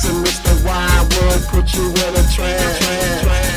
Jackson, Mr. Wildwood, put you in a trance.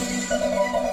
なるほど。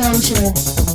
The